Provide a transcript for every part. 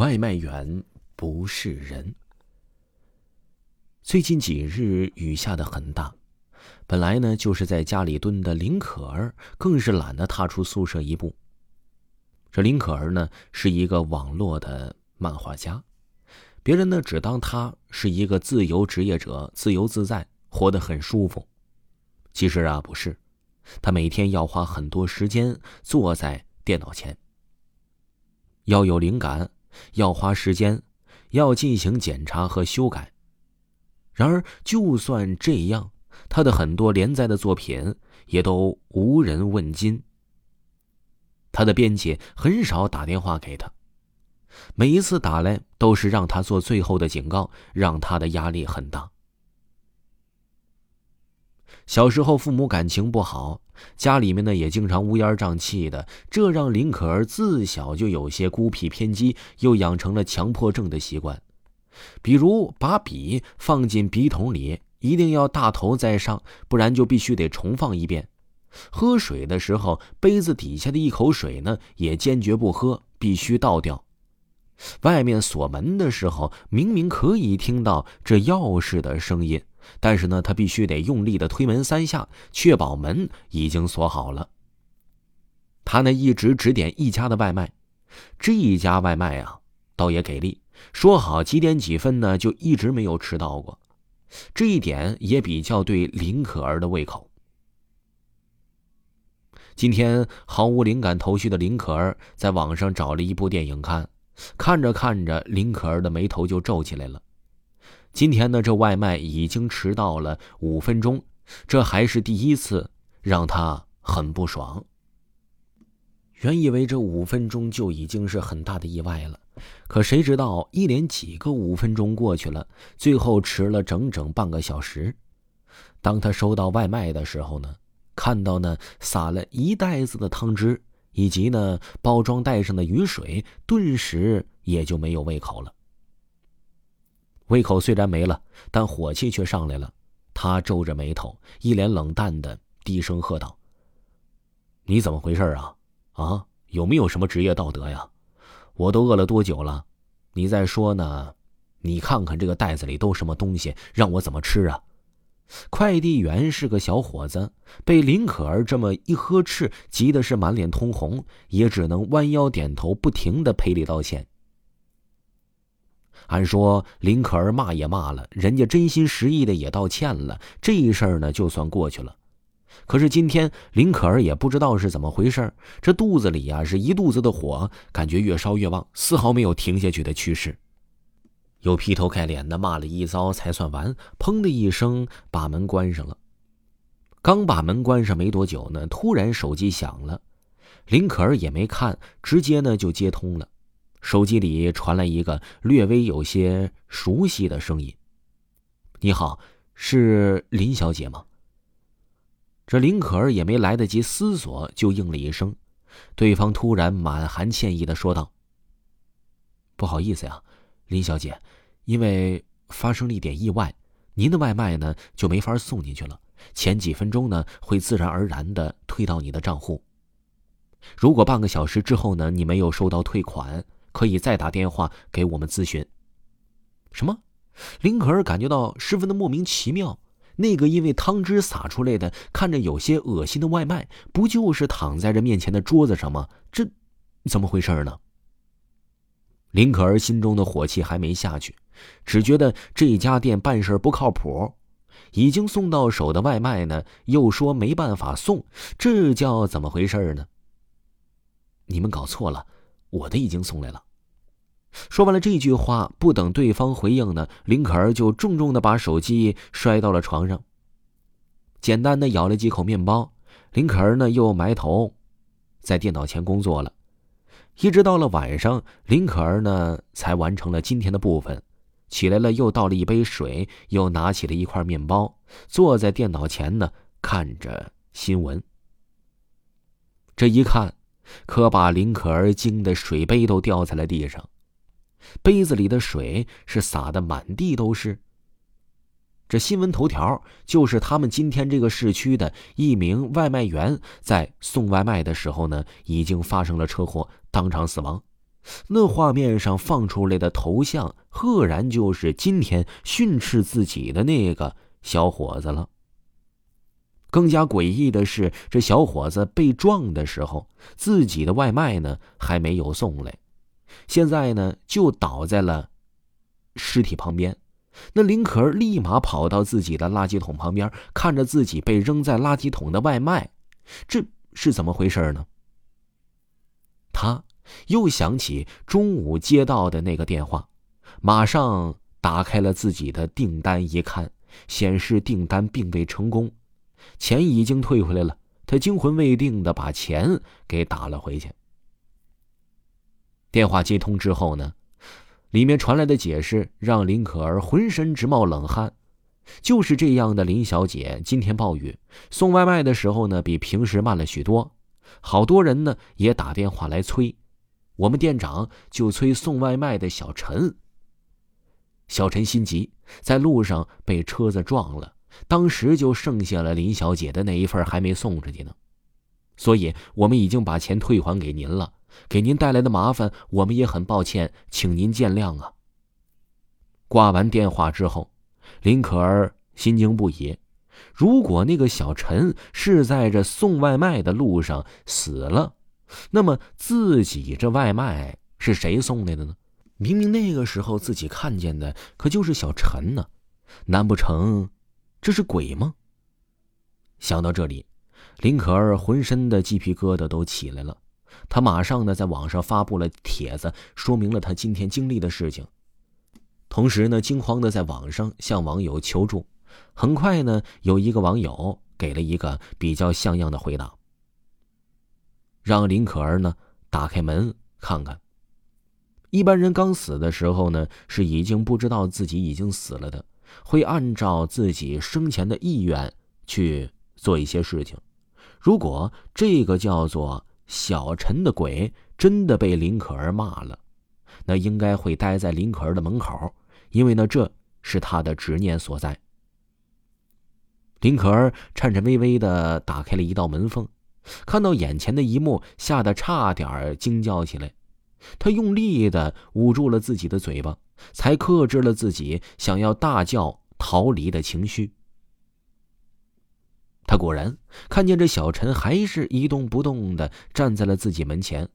外卖员不是人。最近几日雨下的很大，本来呢就是在家里蹲的林可儿，更是懒得踏出宿舍一步。这林可儿呢是一个网络的漫画家，别人呢只当他是一个自由职业者，自由自在，活得很舒服。其实啊不是，他每天要花很多时间坐在电脑前，要有灵感。要花时间，要进行检查和修改。然而，就算这样，他的很多连载的作品也都无人问津。他的编辑很少打电话给他，每一次打来都是让他做最后的警告，让他的压力很大。小时候，父母感情不好，家里面呢也经常乌烟瘴气的，这让林可儿自小就有些孤僻偏激，又养成了强迫症的习惯。比如，把笔放进笔筒里，一定要大头在上，不然就必须得重放一遍。喝水的时候，杯子底下的一口水呢，也坚决不喝，必须倒掉。外面锁门的时候，明明可以听到这钥匙的声音。但是呢，他必须得用力的推门三下，确保门已经锁好了。他呢一直只点一家的外卖，这一家外卖啊倒也给力，说好几点几分呢就一直没有迟到过，这一点也比较对林可儿的胃口。今天毫无灵感头绪的林可儿在网上找了一部电影看，看着看着，林可儿的眉头就皱起来了。今天呢，这外卖已经迟到了五分钟，这还是第一次，让他很不爽。原以为这五分钟就已经是很大的意外了，可谁知道一连几个五分钟过去了，最后迟了整整半个小时。当他收到外卖的时候呢，看到呢撒了一袋子的汤汁，以及呢包装袋上的雨水，顿时也就没有胃口了。胃口虽然没了，但火气却上来了。他皱着眉头，一脸冷淡的低声喝道：“你怎么回事啊？啊，有没有什么职业道德呀？我都饿了多久了？你再说呢？你看看这个袋子里都什么东西，让我怎么吃啊？”快递员是个小伙子，被林可儿这么一呵斥，急的是满脸通红，也只能弯腰点头，不停的赔礼道歉。按说林可儿骂也骂了，人家真心实意的也道歉了，这一事儿呢就算过去了。可是今天林可儿也不知道是怎么回事，这肚子里呀是一肚子的火，感觉越烧越旺，丝毫没有停下去的趋势。又劈头盖脸的骂了一遭才算完，砰的一声把门关上了。刚把门关上没多久呢，突然手机响了，林可儿也没看，直接呢就接通了。手机里传来一个略微有些熟悉的声音：“你好，是林小姐吗？”这林可儿也没来得及思索，就应了一声。对方突然满含歉意的说道：“不好意思呀，林小姐，因为发生了一点意外，您的外卖呢就没法送进去了。前几分钟呢会自然而然的退到你的账户。如果半个小时之后呢你没有收到退款。”可以再打电话给我们咨询。什么？林可儿感觉到十分的莫名其妙。那个因为汤汁洒出来的、看着有些恶心的外卖，不就是躺在这面前的桌子上吗？这怎么回事呢？林可儿心中的火气还没下去，只觉得这家店办事不靠谱。已经送到手的外卖呢，又说没办法送，这叫怎么回事呢？你们搞错了。我的已经送来了。说完了这句话，不等对方回应呢，林可儿就重重的把手机摔到了床上。简单的咬了几口面包，林可儿呢又埋头在电脑前工作了，一直到了晚上，林可儿呢才完成了今天的部分。起来了，又倒了一杯水，又拿起了一块面包，坐在电脑前呢看着新闻。这一看。可把林可儿惊得水杯都掉在了地上，杯子里的水是洒的满地都是。这新闻头条就是他们今天这个市区的一名外卖员在送外卖的时候呢，已经发生了车祸，当场死亡。那画面上放出来的头像，赫然就是今天训斥自己的那个小伙子了。更加诡异的是，这小伙子被撞的时候，自己的外卖呢还没有送来，现在呢就倒在了尸体旁边。那林可儿立马跑到自己的垃圾桶旁边，看着自己被扔在垃圾桶的外卖，这是怎么回事呢？他又想起中午接到的那个电话，马上打开了自己的订单，一看，显示订单并未成功，钱已经退回来了。他惊魂未定的把钱给打了回去。电话接通之后呢？里面传来的解释让林可儿浑身直冒冷汗。就是这样的林小姐，今天暴雨，送外卖的时候呢，比平时慢了许多。好多人呢也打电话来催，我们店长就催送外卖的小陈。小陈心急，在路上被车子撞了，当时就剩下了林小姐的那一份还没送出去呢。所以我们已经把钱退还给您了。给您带来的麻烦，我们也很抱歉，请您见谅啊。挂完电话之后，林可儿心惊不已。如果那个小陈是在这送外卖的路上死了，那么自己这外卖是谁送来的呢？明明那个时候自己看见的可就是小陈呢，难不成这是鬼吗？想到这里，林可儿浑身的鸡皮疙瘩都起来了。他马上呢，在网上发布了帖子，说明了他今天经历的事情。同时呢，惊慌的在网上向网友求助。很快呢，有一个网友给了一个比较像样的回答，让林可儿呢打开门看看。一般人刚死的时候呢，是已经不知道自己已经死了的，会按照自己生前的意愿去做一些事情。如果这个叫做……小陈的鬼真的被林可儿骂了，那应该会待在林可儿的门口，因为呢，这是他的执念所在。林可儿颤颤巍巍的打开了一道门缝，看到眼前的一幕，吓得差点惊叫起来。他用力的捂住了自己的嘴巴，才克制了自己想要大叫逃离的情绪。他果然看见这小陈还是一动不动的站在了自己门前，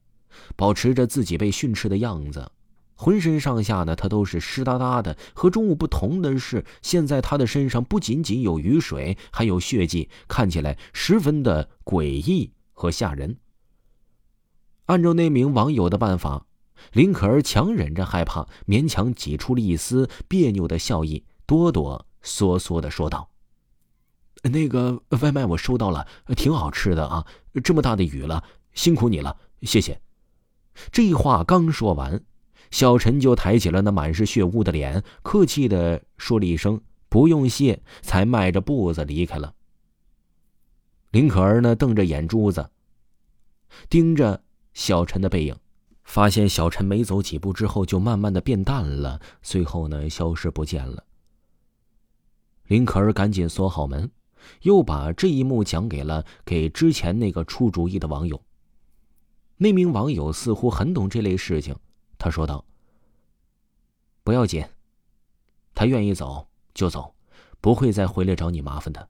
保持着自己被训斥的样子，浑身上下呢他都是湿哒哒的。和中午不同的是，现在他的身上不仅仅有雨水，还有血迹，看起来十分的诡异和吓人。按照那名网友的办法，林可儿强忍着害怕，勉强挤出了一丝别扭的笑意，哆哆嗦嗦的说道。那个外卖我收到了，挺好吃的啊！这么大的雨了，辛苦你了，谢谢。这话刚说完，小陈就抬起了那满是血污的脸，客气的说了一声“不用谢”，才迈着步子离开了。林可儿呢，瞪着眼珠子，盯着小陈的背影，发现小陈没走几步之后就慢慢的变淡了，最后呢，消失不见了。林可儿赶紧锁好门。又把这一幕讲给了给之前那个出主意的网友。那名网友似乎很懂这类事情，他说道：“不要紧，他愿意走就走，不会再回来找你麻烦的。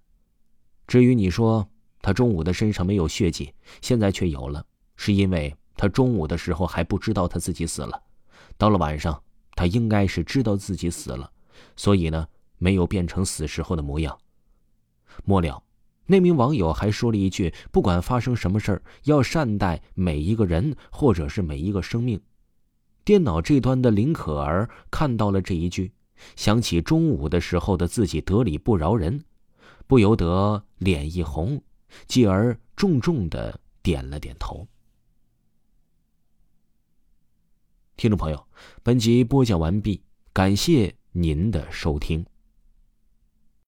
至于你说他中午的身上没有血迹，现在却有了，是因为他中午的时候还不知道他自己死了，到了晚上，他应该是知道自己死了，所以呢，没有变成死时候的模样。”末了，那名网友还说了一句：“不管发生什么事儿，要善待每一个人，或者是每一个生命。”电脑这端的林可儿看到了这一句，想起中午的时候的自己得理不饶人，不由得脸一红，继而重重的点了点头。听众朋友，本集播讲完毕，感谢您的收听。